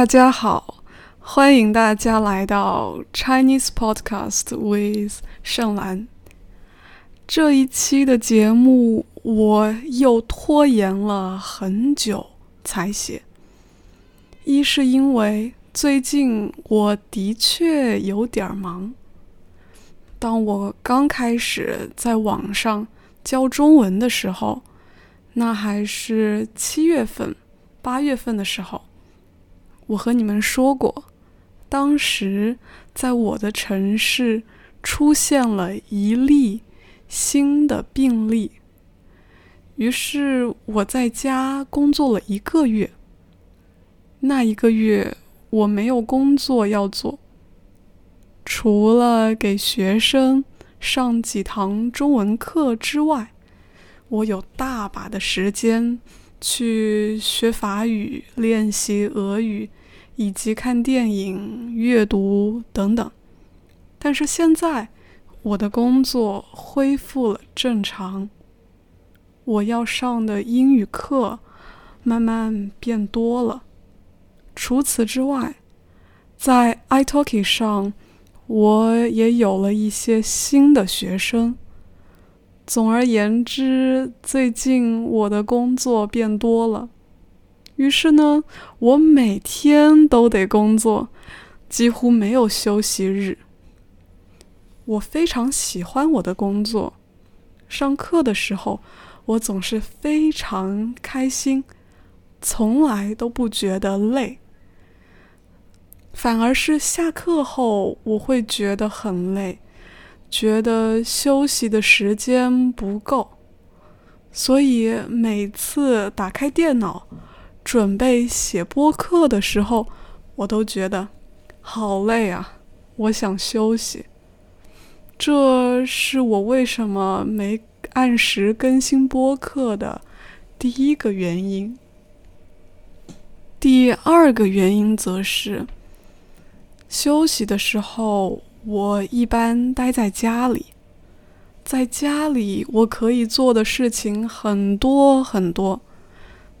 大家好，欢迎大家来到 Chinese Podcast with 盛兰。这一期的节目我又拖延了很久才写，一是因为最近我的确有点忙。当我刚开始在网上教中文的时候，那还是七月份、八月份的时候。我和你们说过，当时在我的城市出现了一例新的病例，于是我在家工作了一个月。那一个月我没有工作要做，除了给学生上几堂中文课之外，我有大把的时间去学法语、练习俄语。以及看电影、阅读等等，但是现在我的工作恢复了正常，我要上的英语课慢慢变多了。除此之外，在 iTalki 上我也有了一些新的学生。总而言之，最近我的工作变多了。于是呢，我每天都得工作，几乎没有休息日。我非常喜欢我的工作，上课的时候我总是非常开心，从来都不觉得累。反而是下课后我会觉得很累，觉得休息的时间不够，所以每次打开电脑。准备写播客的时候，我都觉得好累啊！我想休息。这是我为什么没按时更新播客的第一个原因。第二个原因则是，休息的时候我一般待在家里，在家里我可以做的事情很多很多。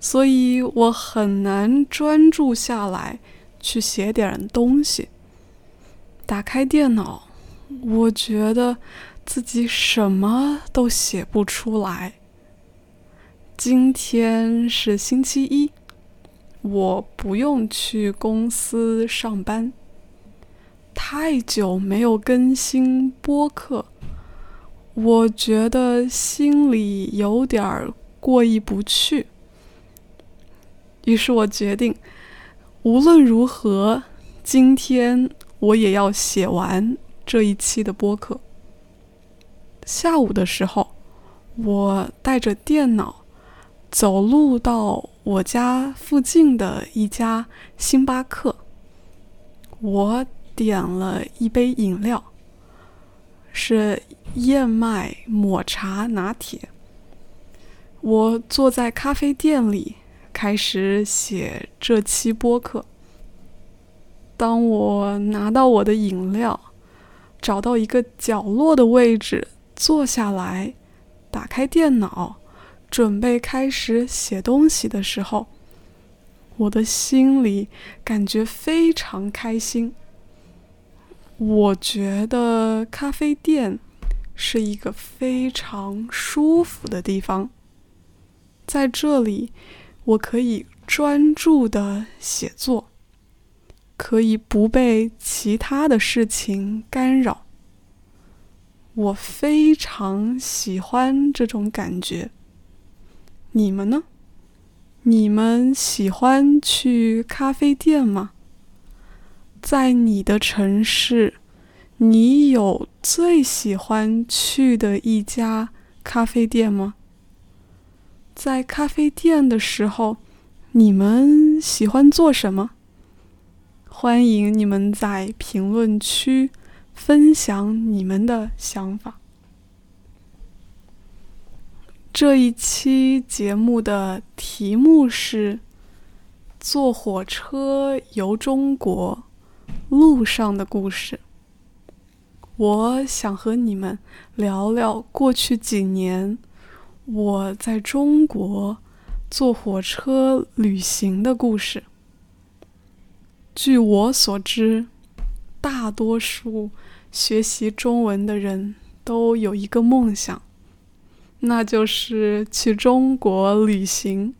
所以我很难专注下来去写点东西。打开电脑，我觉得自己什么都写不出来。今天是星期一，我不用去公司上班。太久没有更新播客，我觉得心里有点过意不去。于是我决定，无论如何，今天我也要写完这一期的播客。下午的时候，我带着电脑走路到我家附近的一家星巴克，我点了一杯饮料，是燕麦抹茶拿铁。我坐在咖啡店里。开始写这期播客。当我拿到我的饮料，找到一个角落的位置坐下来，打开电脑，准备开始写东西的时候，我的心里感觉非常开心。我觉得咖啡店是一个非常舒服的地方，在这里。我可以专注的写作，可以不被其他的事情干扰。我非常喜欢这种感觉。你们呢？你们喜欢去咖啡店吗？在你的城市，你有最喜欢去的一家咖啡店吗？在咖啡店的时候，你们喜欢做什么？欢迎你们在评论区分享你们的想法。这一期节目的题目是“坐火车游中国路上的故事”。我想和你们聊聊过去几年。我在中国坐火车旅行的故事。据我所知，大多数学习中文的人都有一个梦想，那就是去中国旅行。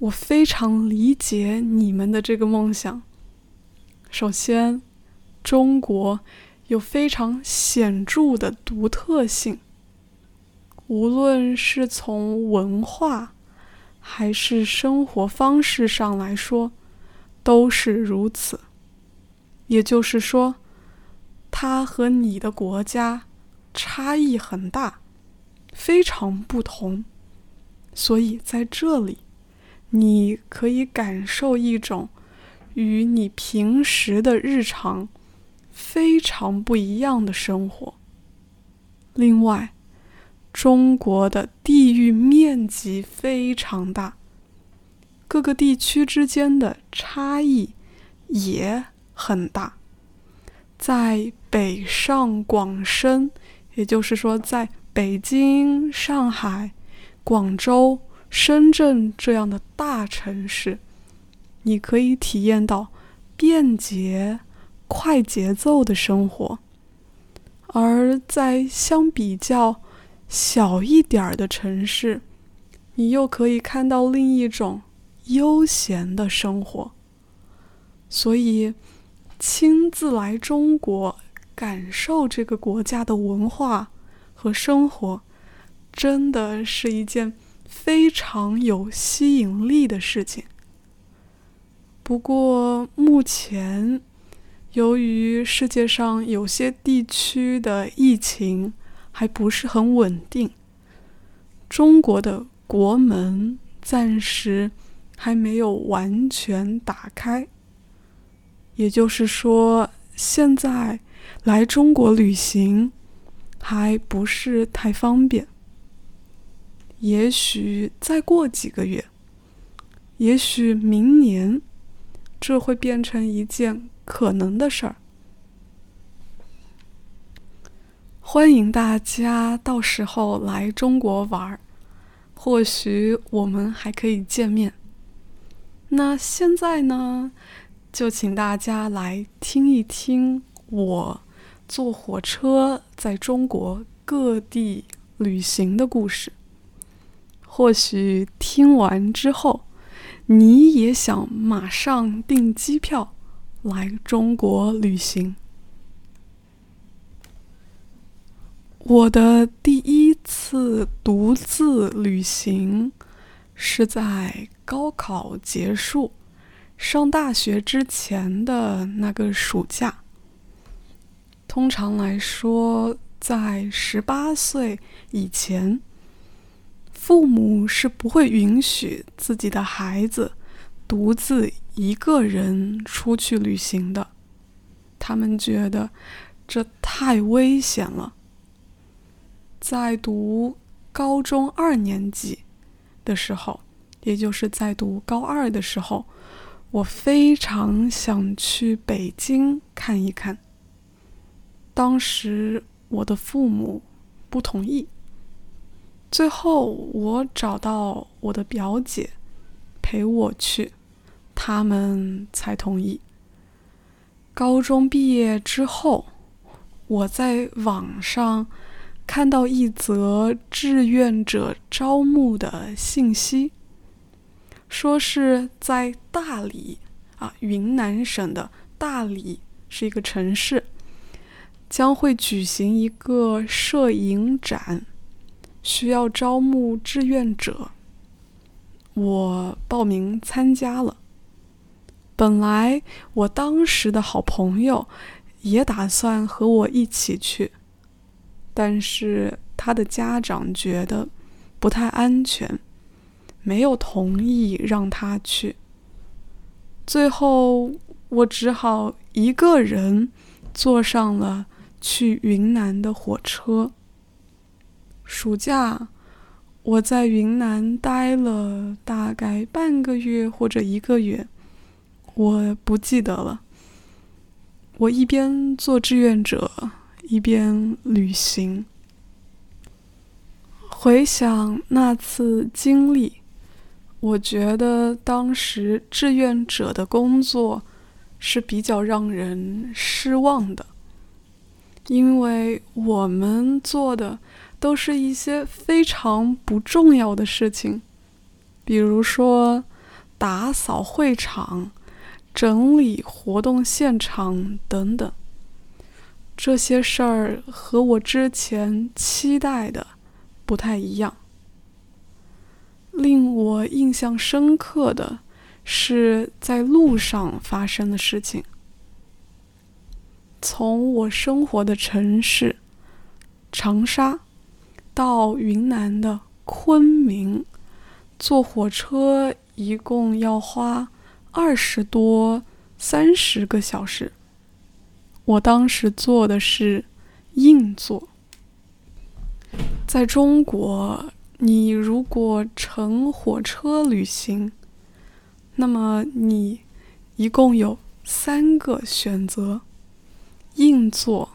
我非常理解你们的这个梦想。首先，中国有非常显著的独特性，无论是从文化还是生活方式上来说，都是如此。也就是说，它和你的国家差异很大，非常不同。所以在这里。你可以感受一种与你平时的日常非常不一样的生活。另外，中国的地域面积非常大，各个地区之间的差异也很大。在北上广深，也就是说，在北京、上海、广州。深圳这样的大城市，你可以体验到便捷、快节奏的生活；而在相比较小一点儿的城市，你又可以看到另一种悠闲的生活。所以，亲自来中国感受这个国家的文化和生活，真的是一件。非常有吸引力的事情。不过，目前由于世界上有些地区的疫情还不是很稳定，中国的国门暂时还没有完全打开。也就是说，现在来中国旅行还不是太方便。也许再过几个月，也许明年，这会变成一件可能的事儿。欢迎大家到时候来中国玩儿，或许我们还可以见面。那现在呢，就请大家来听一听我坐火车在中国各地旅行的故事。或许听完之后，你也想马上订机票来中国旅行。我的第一次独自旅行是在高考结束、上大学之前的那个暑假。通常来说，在十八岁以前。父母是不会允许自己的孩子独自一个人出去旅行的，他们觉得这太危险了。在读高中二年级的时候，也就是在读高二的时候，我非常想去北京看一看。当时我的父母不同意。最后，我找到我的表姐陪我去，他们才同意。高中毕业之后，我在网上看到一则志愿者招募的信息，说是在大理啊，云南省的大理是一个城市，将会举行一个摄影展。需要招募志愿者，我报名参加了。本来我当时的好朋友也打算和我一起去，但是他的家长觉得不太安全，没有同意让他去。最后我只好一个人坐上了去云南的火车。暑假，我在云南待了大概半个月或者一个月，我不记得了。我一边做志愿者，一边旅行。回想那次经历，我觉得当时志愿者的工作是比较让人失望的，因为我们做的都是一些非常不重要的事情，比如说打扫会场、整理活动现场等等。这些事儿和我之前期待的不太一样。令我印象深刻的。是在路上发生的事情。从我生活的城市长沙到云南的昆明，坐火车一共要花二十多、三十个小时。我当时坐的是硬座。在中国，你如果乘火车旅行，那么你一共有三个选择：硬座、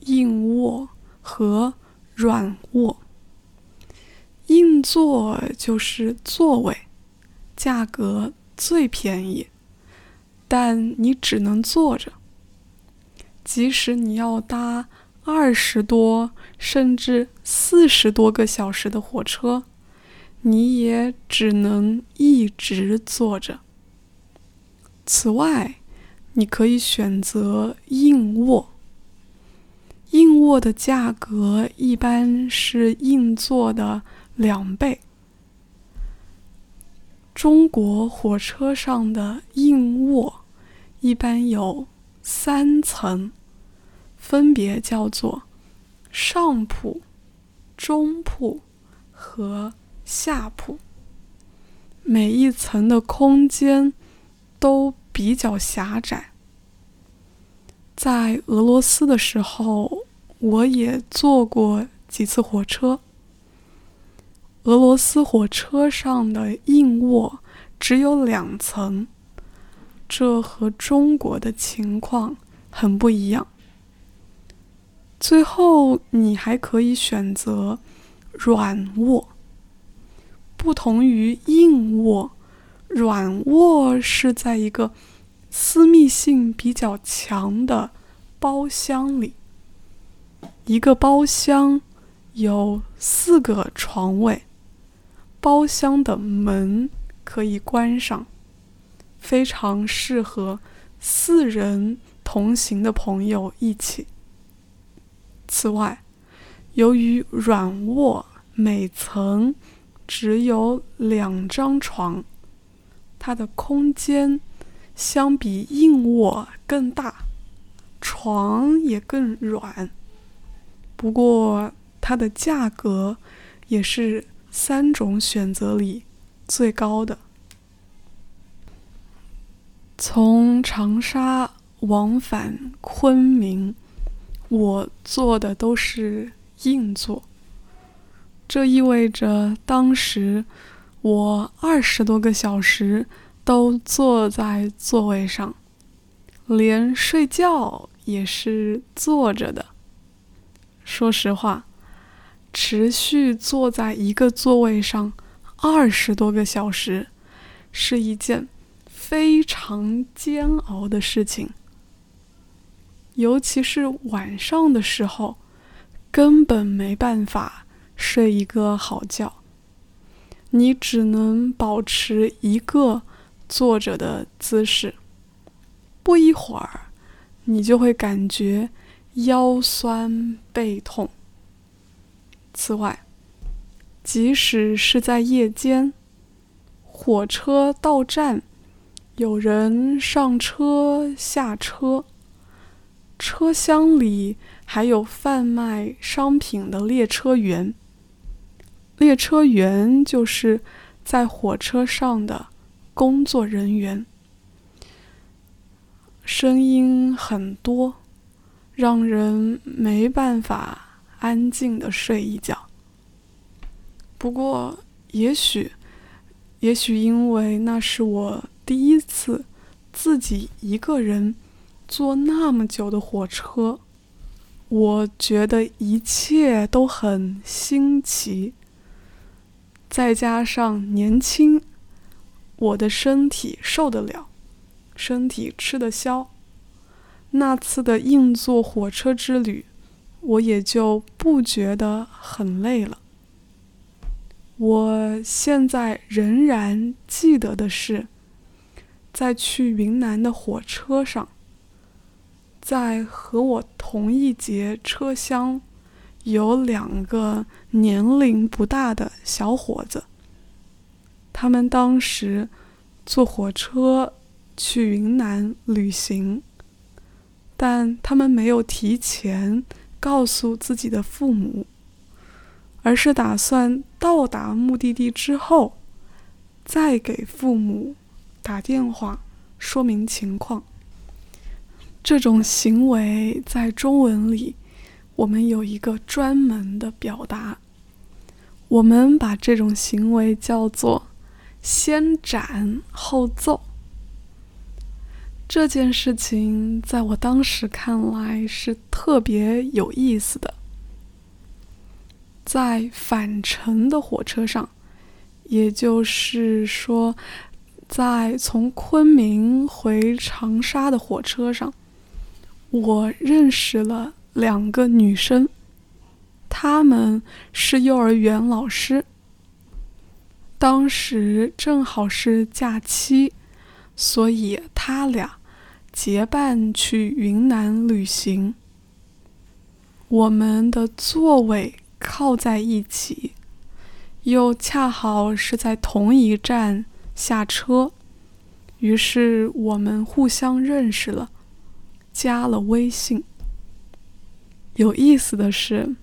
硬卧和软卧。硬座就是座位，价格最便宜，但你只能坐着。即使你要搭二十多甚至四十多个小时的火车。你也只能一直坐着。此外，你可以选择硬卧。硬卧的价格一般是硬座的两倍。中国火车上的硬卧一般有三层，分别叫做上铺、中铺和。下铺，每一层的空间都比较狭窄。在俄罗斯的时候，我也坐过几次火车。俄罗斯火车上的硬卧只有两层，这和中国的情况很不一样。最后，你还可以选择软卧。不同于硬卧，软卧是在一个私密性比较强的包厢里。一个包厢有四个床位，包厢的门可以关上，非常适合四人同行的朋友一起。此外，由于软卧每层。只有两张床，它的空间相比硬卧更大，床也更软。不过，它的价格也是三种选择里最高的。从长沙往返昆明，我坐的都是硬座。这意味着，当时我二十多个小时都坐在座位上，连睡觉也是坐着的。说实话，持续坐在一个座位上二十多个小时是一件非常煎熬的事情，尤其是晚上的时候，根本没办法。睡一个好觉，你只能保持一个坐着的姿势。不一会儿，你就会感觉腰酸背痛。此外，即使是在夜间，火车到站，有人上车下车，车厢里还有贩卖商品的列车员。列车员就是在火车上的工作人员，声音很多，让人没办法安静的睡一觉。不过，也许，也许因为那是我第一次自己一个人坐那么久的火车，我觉得一切都很新奇。再加上年轻，我的身体受得了，身体吃得消。那次的硬座火车之旅，我也就不觉得很累了。我现在仍然记得的是，在去云南的火车上，在和我同一节车厢有两个年龄不大的小伙子，他们当时坐火车去云南旅行。但他们没有提前告诉自己的父母，而是打算到达目的地之后，再给父母打电话说明情况。这种行为在中文里，我们有一个专门的表达，我们把这种行为叫做“先斩后奏”。这件事情在我当时看来是特别有意思的。在返程的火车上，也就是说，在从昆明回长沙的火车上，我认识了两个女生，她们是幼儿园老师。当时正好是假期，所以他俩。结伴去云南旅行，我们的座位靠在一起，又恰好是在同一站下车，于是我们互相认识了，加了微信。有意思的是，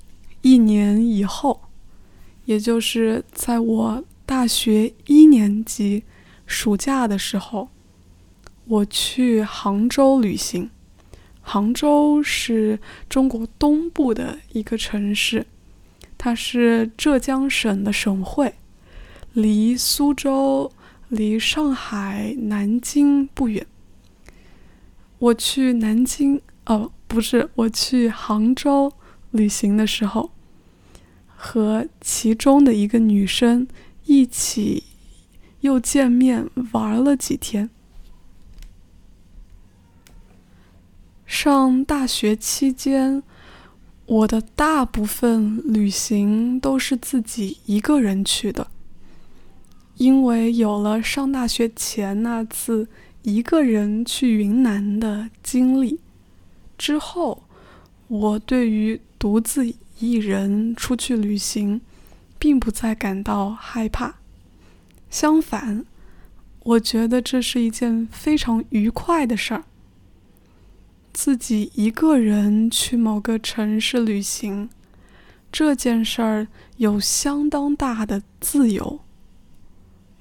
一年以后，也就是在我大学一年级暑假的时候。我去杭州旅行，杭州是中国东部的一个城市，它是浙江省的省会，离苏州、离上海、南京不远。我去南京，哦，不是，我去杭州旅行的时候，和其中的一个女生一起又见面玩了几天。上大学期间，我的大部分旅行都是自己一个人去的。因为有了上大学前那次一个人去云南的经历，之后，我对于独自一人出去旅行，并不再感到害怕。相反，我觉得这是一件非常愉快的事儿。自己一个人去某个城市旅行，这件事儿有相当大的自由，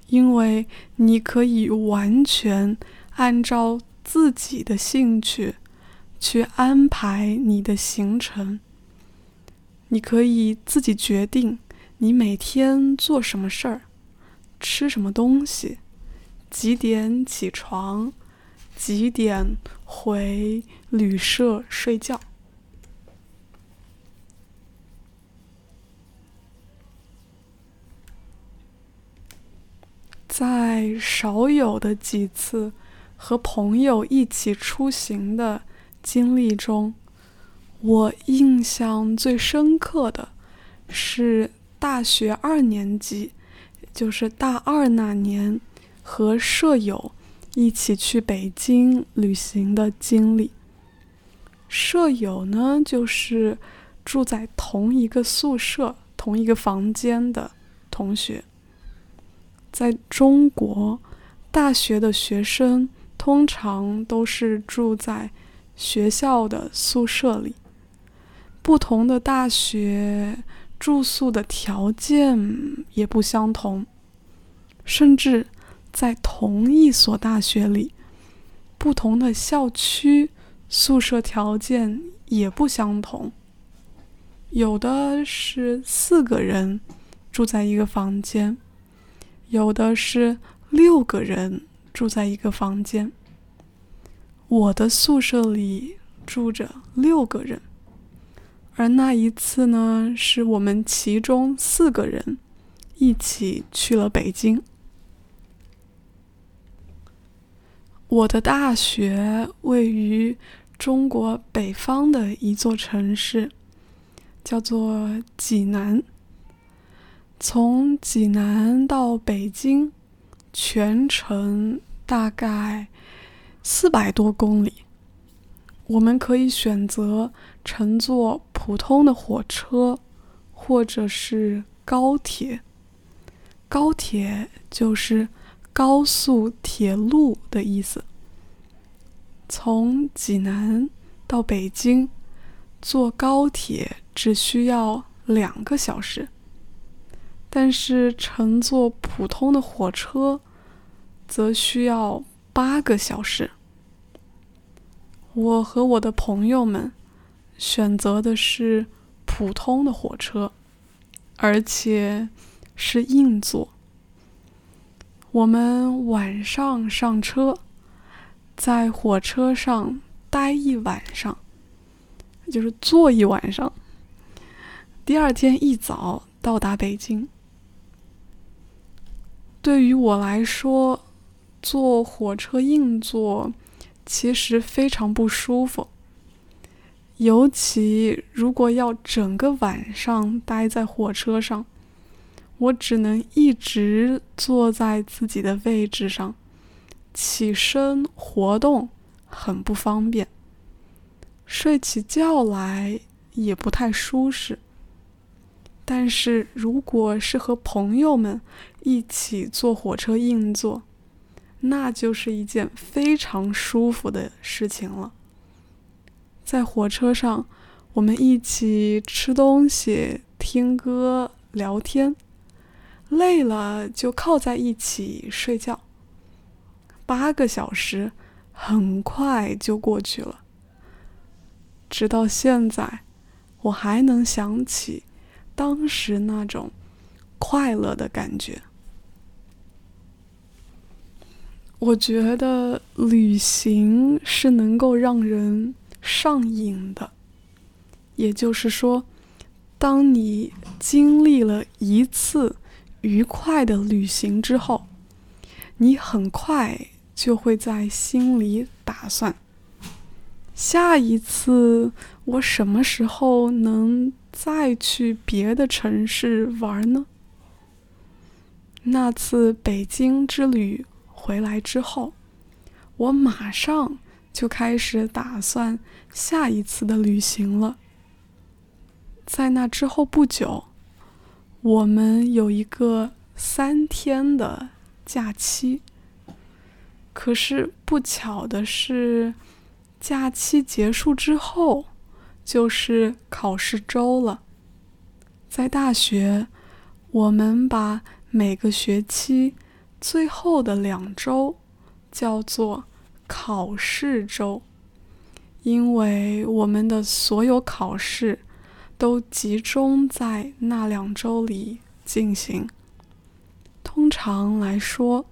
因为你可以完全按照自己的兴趣去安排你的行程。你可以自己决定你每天做什么事儿，吃什么东西，几点起床。几点回旅社睡觉？在少有的几次和朋友一起出行的经历中，我印象最深刻的是大学二年级，就是大二那年，和舍友。一起去北京旅行的经历。舍友呢，就是住在同一个宿舍、同一个房间的同学。在中国，大学的学生通常都是住在学校的宿舍里。不同的大学住宿的条件也不相同，甚至。在同一所大学里，不同的校区宿舍条件也不相同。有的是四个人住在一个房间，有的是六个人住在一个房间。我的宿舍里住着六个人，而那一次呢，是我们其中四个人一起去了北京。我的大学位于中国北方的一座城市，叫做济南。从济南到北京，全程大概四百多公里。我们可以选择乘坐普通的火车，或者是高铁。高铁就是高速铁路的意思。从济南到北京，坐高铁只需要两个小时，但是乘坐普通的火车则需要八个小时。我和我的朋友们选择的是普通的火车，而且是硬座。我们晚上上车。在火车上待一晚上，就是坐一晚上。第二天一早到达北京。对于我来说，坐火车硬座其实非常不舒服，尤其如果要整个晚上待在火车上，我只能一直坐在自己的位置上。起身活动很不方便，睡起觉来也不太舒适。但是如果是和朋友们一起坐火车硬座，那就是一件非常舒服的事情了。在火车上，我们一起吃东西、听歌、聊天，累了就靠在一起睡觉。八个小时很快就过去了，直到现在，我还能想起当时那种快乐的感觉。我觉得旅行是能够让人上瘾的，也就是说，当你经历了一次愉快的旅行之后，你很快。就会在心里打算，下一次我什么时候能再去别的城市玩呢？那次北京之旅回来之后，我马上就开始打算下一次的旅行了。在那之后不久，我们有一个三天的假期。可是不巧的是，假期结束之后，就是考试周了。在大学，我们把每个学期最后的两周叫做考试周，因为我们的所有考试都集中在那两周里进行。通常来说。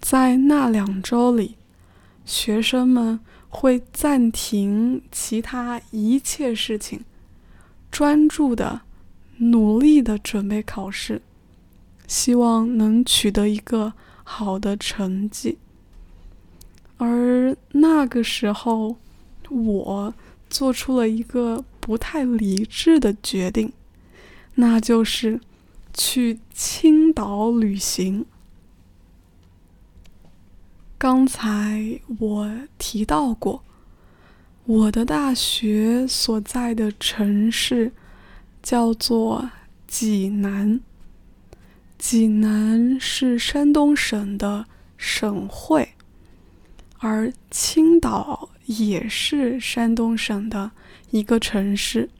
在那两周里，学生们会暂停其他一切事情，专注的、努力的准备考试，希望能取得一个好的成绩。而那个时候，我做出了一个不太理智的决定，那就是去青岛旅行。刚才我提到过，我的大学所在的城市叫做济南。济南是山东省的省会，而青岛也是山东省的一个城市。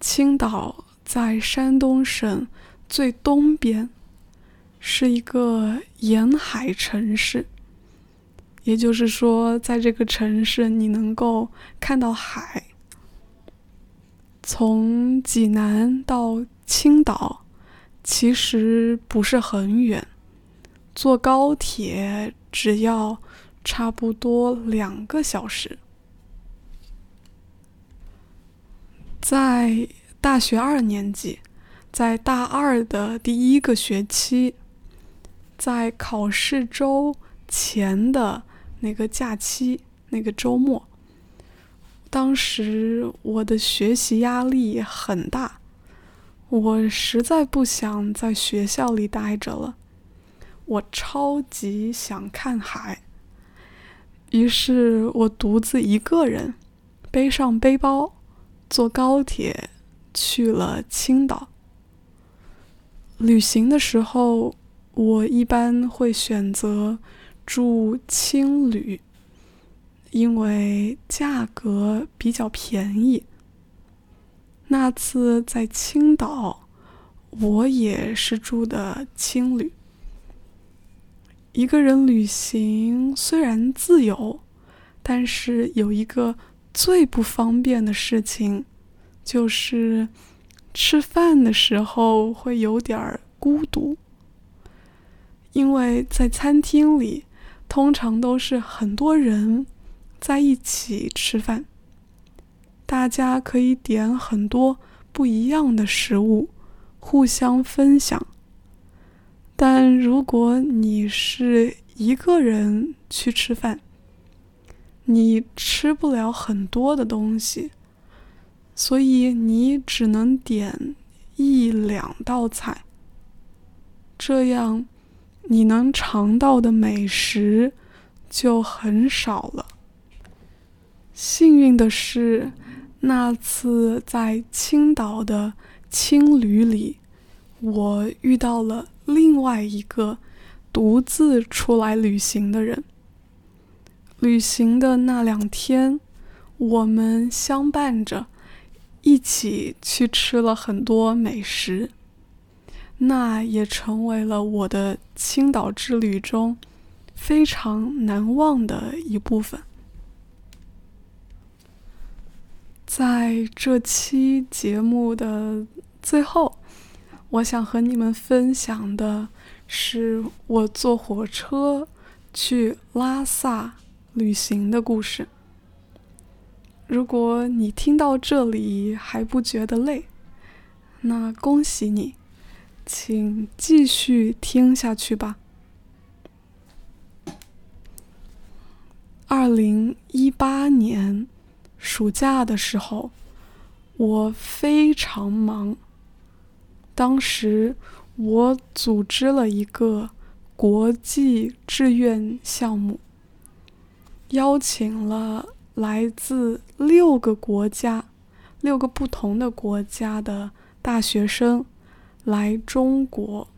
青岛在山东省最东边，是一个沿海城市。也就是说，在这个城市，你能够看到海。从济南到青岛，其实不是很远，坐高铁只要差不多两个小时。在大学二年级，在大二的第一个学期，在考试周前的。那个假期，那个周末。当时我的学习压力很大，我实在不想在学校里待着了，我超级想看海。于是我独自一个人背上背包，坐高铁去了青岛。旅行的时候，我一般会选择住青旅。因为价格比较便宜。那次在青岛，我也是住的青旅。一个人旅行虽然自由，但是有一个最不方便的事情，就是吃饭的时候会有点孤独。因为在餐厅里，通常都是很多人。在一起吃饭，大家可以点很多不一样的食物，互相分享。但如果你是一个人去吃饭，你吃不了很多的东西，所以你只能点一两道菜。这样，你能尝到的美食就很少了。幸运的是，那次在青岛的青旅里，我遇到了另外一个独自出来旅行的人。旅行的那两天，我们相伴着，一起去吃了很多美食，那也成为了我的青岛之旅中非常难忘的一部分。在这期节目的最后，我想和你们分享的是我坐火车去拉萨旅行的故事。如果你听到这里还不觉得累，那恭喜你，请继续听下去吧。二零一八年。暑假的时候，我非常忙。当时我组织了一个国际志愿项目，邀请了来自六个国家、六个不同的国家的大学生来中国。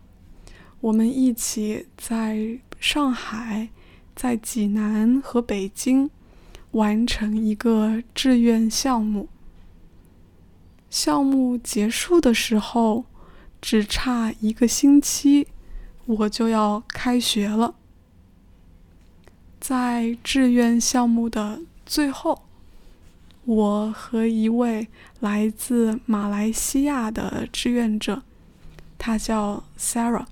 我们一起在上海、在济南和北京。完成一个志愿项目。项目结束的时候，只差一个星期，我就要开学了。在志愿项目的最后，我和一位来自马来西亚的志愿者，他叫 Sarah，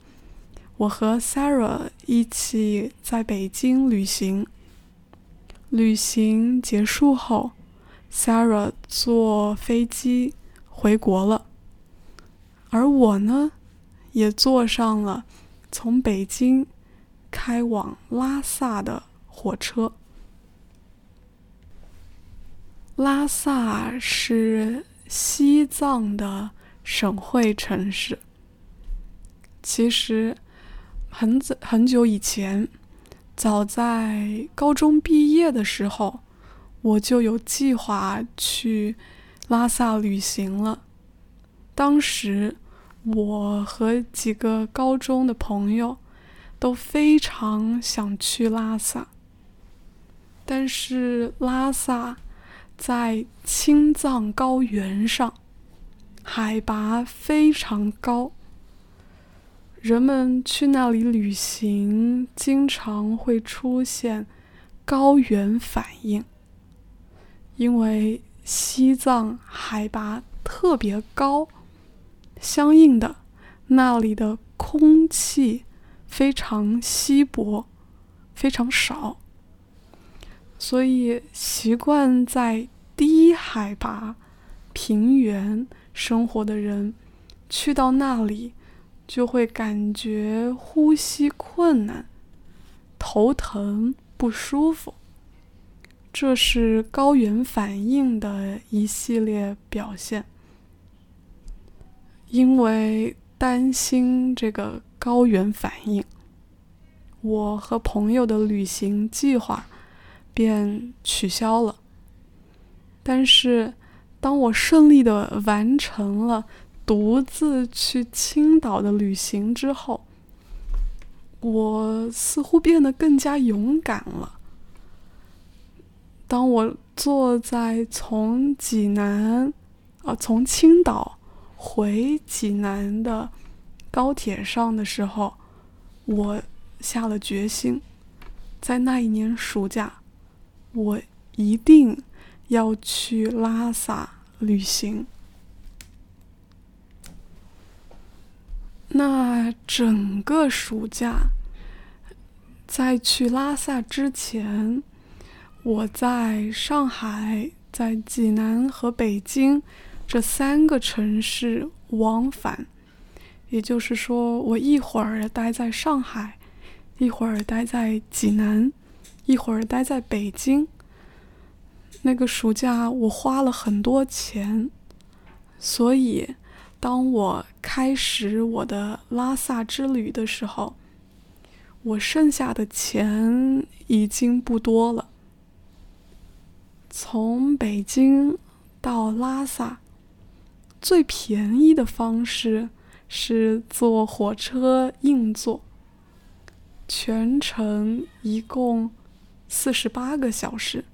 我和 Sarah 一起在北京旅行。旅行结束后，Sarah 坐飞机回国了，而我呢，也坐上了从北京开往拉萨的火车。拉萨是西藏的省会城市。其实，很早很久以前。早在高中毕业的时候，我就有计划去拉萨旅行了。当时，我和几个高中的朋友都非常想去拉萨，但是拉萨在青藏高原上，海拔非常高。人们去那里旅行，经常会出现高原反应，因为西藏海拔特别高，相应的那里的空气非常稀薄，非常少，所以习惯在低海拔平原生活的人去到那里。就会感觉呼吸困难、头疼、不舒服。这是高原反应的一系列表现。因为担心这个高原反应，我和朋友的旅行计划便取消了。但是，当我顺利的完成了独自去青岛的旅行之后，我似乎变得更加勇敢了。当我坐在从济南，啊，从青岛回济南的高铁上的时候，我下了决心，在那一年暑假，我一定要去拉萨旅行。那整个暑假，在去拉萨之前，我在上海、在济南和北京这三个城市往返。也就是说，我一会儿待在上海，一会儿待在济南，一会儿待在北京。那个暑假，我花了很多钱，所以。当我开始我的拉萨之旅的时候，我剩下的钱已经不多了。从北京到拉萨，最便宜的方式是坐火车硬座，全程一共四十八个小时，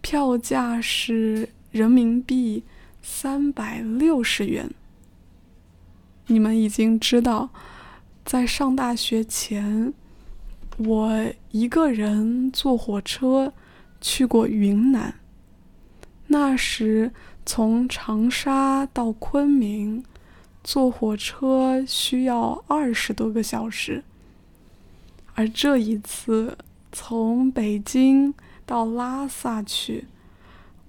票价是人民币。三百六十元。你们已经知道，在上大学前，我一个人坐火车去过云南。那时从长沙到昆明，坐火车需要二十多个小时。而这一次从北京到拉萨去。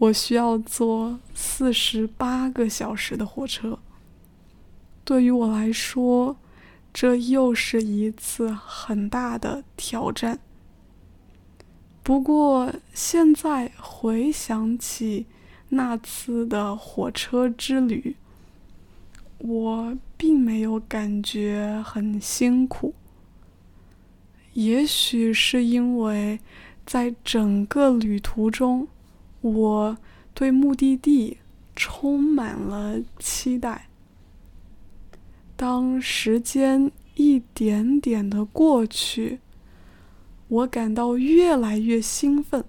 我需要坐四十八个小时的火车。对于我来说，这又是一次很大的挑战。不过，现在回想起那次的火车之旅，我并没有感觉很辛苦。也许是因为在整个旅途中。我对目的地充满了期待。当时间一点点的过去，我感到越来越兴奋。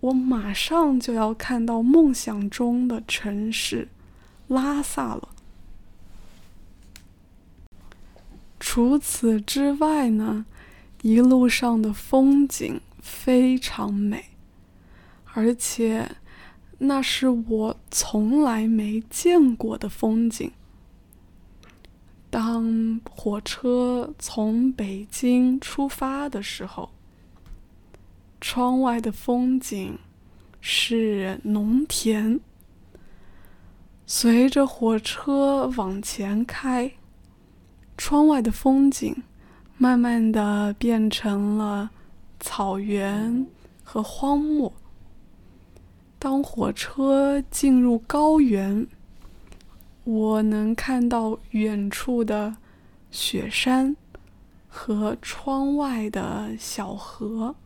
我马上就要看到梦想中的城市拉萨了。除此之外呢，一路上的风景非常美。而且，那是我从来没见过的风景。当火车从北京出发的时候，窗外的风景是农田。随着火车往前开，窗外的风景慢慢的变成了草原和荒漠。当火车进入高原，我能看到远处的雪山和窗外的小河，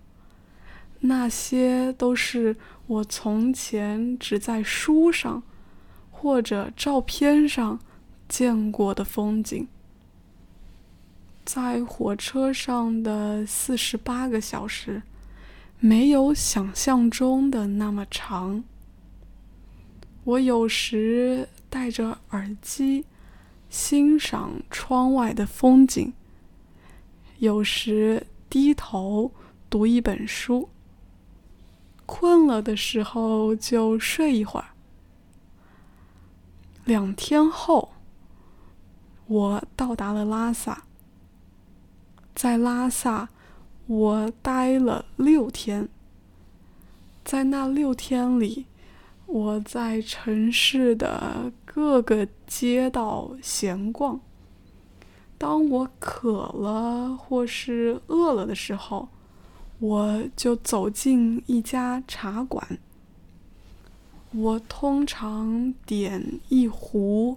那些都是我从前只在书上或者照片上见过的风景。在火车上的四十八个小时。没有想象中的那么长。我有时戴着耳机欣赏窗外的风景，有时低头读一本书。困了的时候就睡一会儿。两天后，我到达了拉萨，在拉萨。我待了六天，在那六天里，我在城市的各个街道闲逛，当我渴了或是饿了的时候，我就走进一家茶馆。我通常点一壶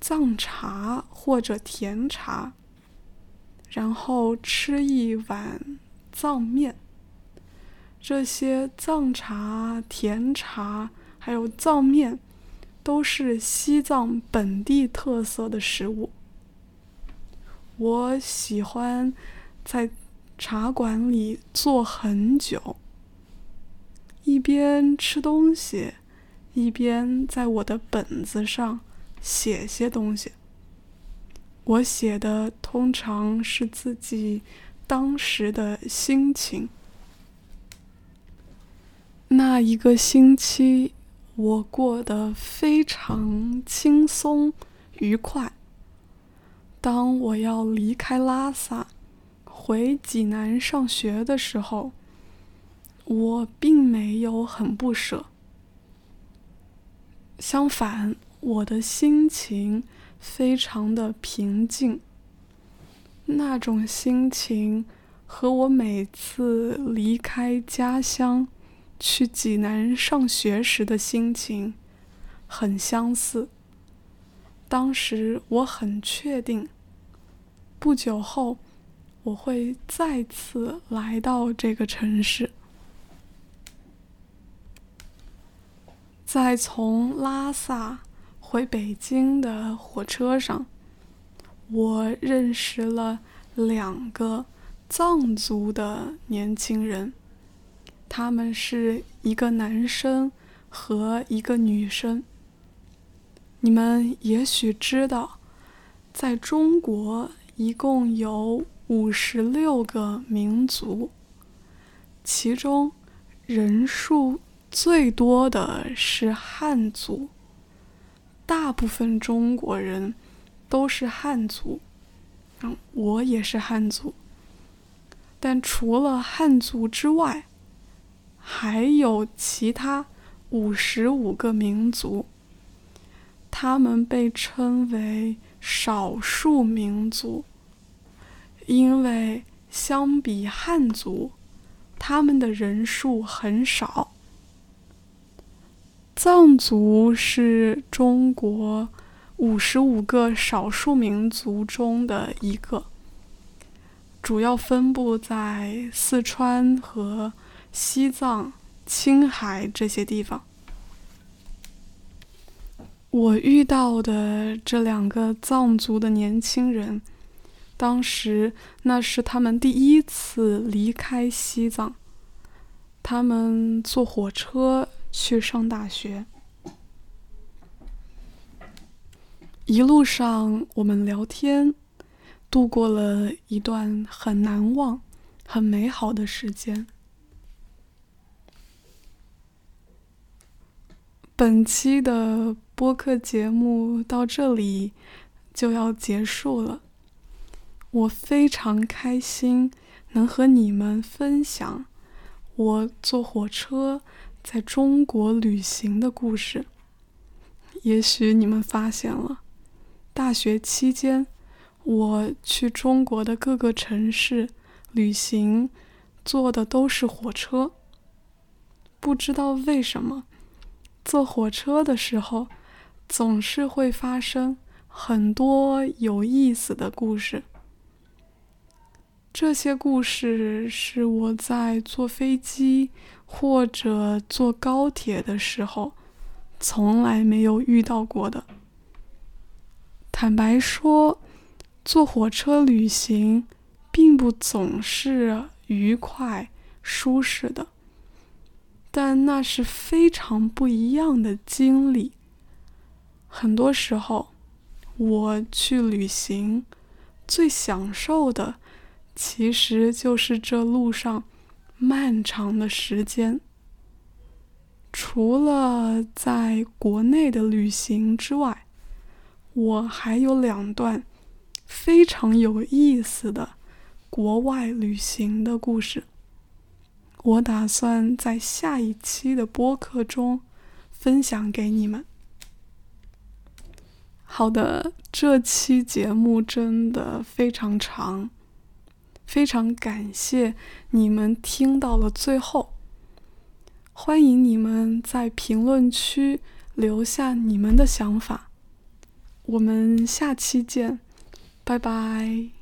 藏茶或者甜茶，然后吃一碗藏面。这些藏茶、甜茶还有藏面，都是西藏本地特色的食物。我喜欢在茶馆里坐很久，一边吃东西，一边在我的本子上写些东西。我写的通常是自己当时的心情。那一个星期，我过得非常轻松愉快。当我要离开拉萨，回济南上学的时候，我并没有很不舍。相反，我的心情非常的平静。那种心情和我每次离开家乡去济南上学时的心情很相似。当时我很确定。不久后，我会再次来到这个城市。在从拉萨回北京的火车上，我认识了两个藏族的年轻人，他们是一个男生和一个女生。你们也许知道，在中国。一共有五十六个民族，其中人数最多的是汉族。大部分中国人都是汉族，嗯，我也是汉族。但除了汉族之外，还有其他五十五个民族，他们被称为。少数民族，因为相比汉族，他们的人数很少。藏族是中国五十五个少数民族中的一个，主要分布在四川和西藏、青海这些地方。我遇到的这两个藏族的年轻人，当时那是他们第一次离开西藏。他们坐火车去上大学，一路上我们聊天，度过了一段很难忘、很美好的时间。本期的播客节目到这里就要结束了。我非常开心能和你们分享我坐火车在中国旅行的故事。也许你们发现了，大学期间我去中国的各个城市旅行，坐的都是火车。不知道为什么。坐火车的时候，总是会发生很多有意思的故事。这些故事是我在坐飞机或者坐高铁的时候从来没有遇到过的。坦白说，坐火车旅行并不总是愉快舒适的。但那是非常不一样的经历。很多时候，我去旅行，最享受的其实就是这路上漫长的时间。除了在国内的旅行之外，我还有两段非常有意思的国外旅行的故事。我打算在下一期的播客中分享给你们。好的，这期节目真的非常长，非常感谢你们听到了最后。欢迎你们在评论区留下你们的想法，我们下期见，拜拜。